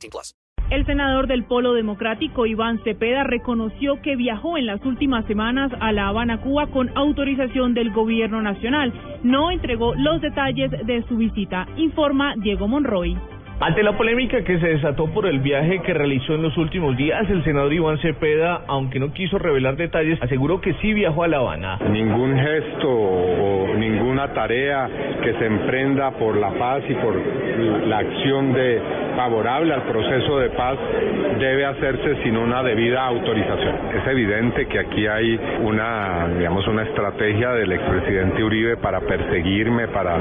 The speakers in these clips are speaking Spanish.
18 plus. El senador del Polo Democrático, Iván Cepeda, reconoció que viajó en las últimas semanas a La Habana, Cuba, con autorización del gobierno nacional. No entregó los detalles de su visita, informa Diego Monroy. Ante la polémica que se desató por el viaje que realizó en los últimos días, el senador Iván Cepeda, aunque no quiso revelar detalles, aseguró que sí viajó a La Habana. Ningún gesto o ninguna tarea que se emprenda por la paz y por la acción de favorable al proceso de paz debe hacerse sin una debida autorización. Es evidente que aquí hay una, digamos, una estrategia del expresidente Uribe para perseguirme, para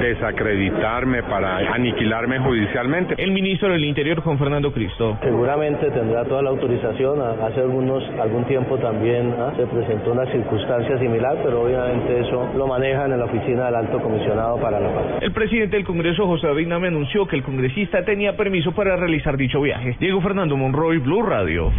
desacreditarme, para aniquilarme judicialmente. El ministro del Interior, Juan Fernando Cristo. Seguramente tendrá toda la autorización. Hace algunos, algún tiempo también ¿ah? se presentó una circunstancia similar, pero obviamente eso lo manejan en la oficina del Alto Comisionado para la Paz. El presidente del Congreso, José David Name, anunció que el congresista permiso para realizar dicho viaje. Diego Fernando Monroy, Blue Radio.